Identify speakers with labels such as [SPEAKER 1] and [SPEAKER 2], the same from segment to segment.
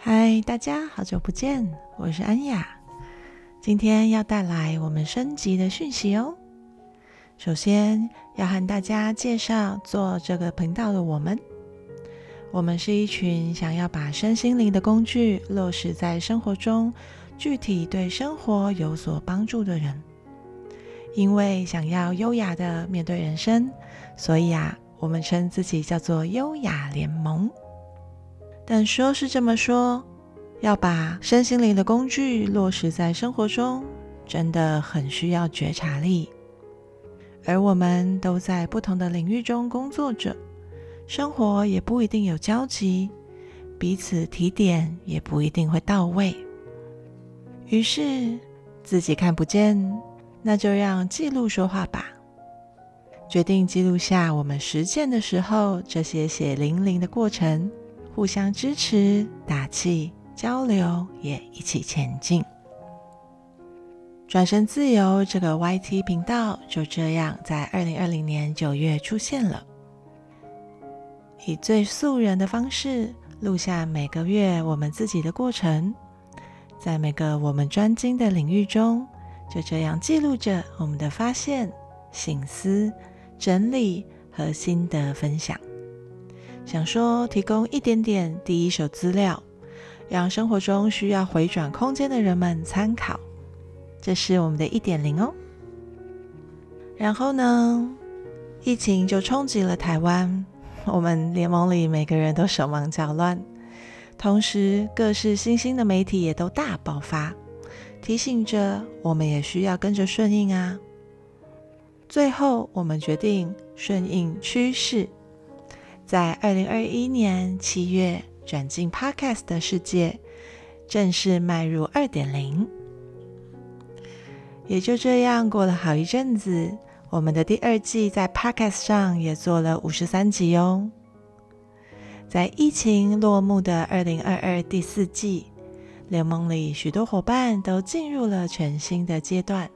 [SPEAKER 1] 嗨，大家好久不见，我是安雅。今天要带来我们升级的讯息哦。首先要和大家介绍做这个频道的我们。我们是一群想要把身心灵的工具落实在生活中，具体对生活有所帮助的人。因为想要优雅的面对人生，所以啊，我们称自己叫做优雅联盟。但说是这么说，要把身心灵的工具落实在生活中，真的很需要觉察力。而我们都在不同的领域中工作着，生活也不一定有交集，彼此提点也不一定会到位。于是自己看不见，那就让记录说话吧。决定记录下我们实践的时候这些血淋淋的过程。互相支持、打气、交流，也一起前进。转身自由这个 YT 频道就这样在二零二零年九月出现了，以最素人的方式录下每个月我们自己的过程，在每个我们专精的领域中，就这样记录着我们的发现、醒思、整理和心得分享。想说提供一点点第一手资料，让生活中需要回转空间的人们参考。这是我们的一点零哦。然后呢，疫情就冲击了台湾，我们联盟里每个人都手忙脚乱，同时各式新兴的媒体也都大爆发，提醒着我们也需要跟着顺应啊。最后，我们决定顺应趋势。在二零二一年七月转进 Podcast 的世界，正式迈入二点零。也就这样过了好一阵子，我们的第二季在 Podcast 上也做了五十三集哦。在疫情落幕的二零二二第四季，联盟里许多伙伴都进入了全新的阶段。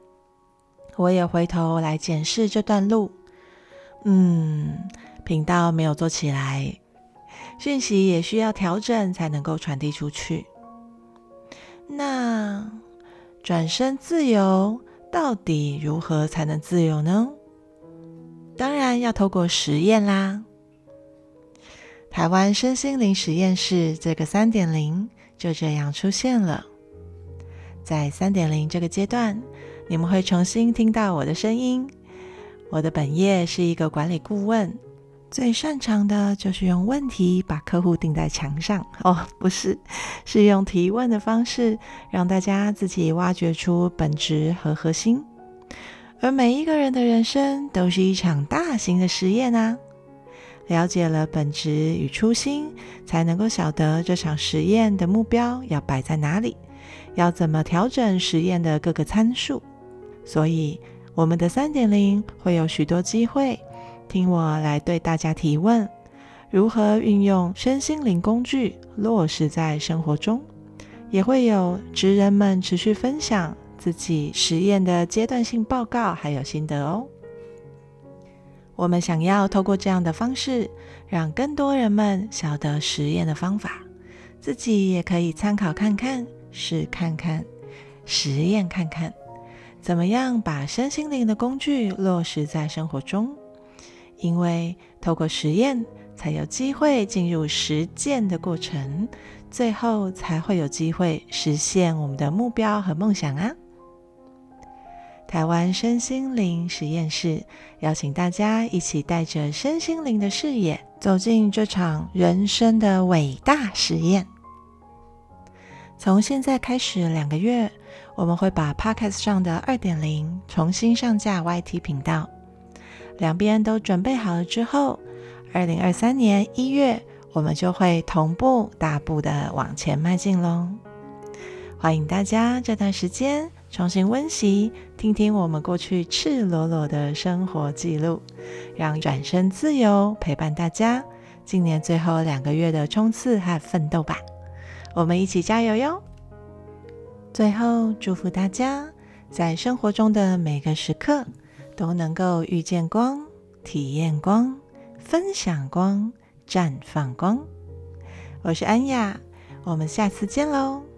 [SPEAKER 1] 我也回头来检视这段路，嗯。频道没有做起来，讯息也需要调整才能够传递出去。那转身自由到底如何才能自由呢？当然要透过实验啦。台湾身心灵实验室这个三点零就这样出现了。在三点零这个阶段，你们会重新听到我的声音。我的本业是一个管理顾问。最擅长的就是用问题把客户钉在墙上哦，不是，是用提问的方式让大家自己挖掘出本质和核心。而每一个人的人生都是一场大型的实验啊！了解了本质与初心，才能够晓得这场实验的目标要摆在哪里，要怎么调整实验的各个参数。所以，我们的三点零会有许多机会。听我来对大家提问：如何运用身心灵工具落实在生活中？也会有职人们持续分享自己实验的阶段性报告，还有心得哦。我们想要透过这样的方式，让更多人们晓得实验的方法，自己也可以参考看看，试看看，实验看看，怎么样把身心灵的工具落实在生活中。因为透过实验，才有机会进入实践的过程，最后才会有机会实现我们的目标和梦想啊！台湾身心灵实验室邀请大家一起带着身心灵的视野，走进这场人生的伟大实验。从现在开始两个月，我们会把 Podcast 上的二点零重新上架 YT 频道。两边都准备好了之后，二零二三年一月，我们就会同步大步的往前迈进喽。欢迎大家这段时间重新温习，听听我们过去赤裸裸的生活记录，让转身自由陪伴大家今年最后两个月的冲刺和奋斗吧。我们一起加油哟！最后祝福大家在生活中的每个时刻。都能够遇见光、体验光、分享光、绽放光。我是安雅，我们下次见喽。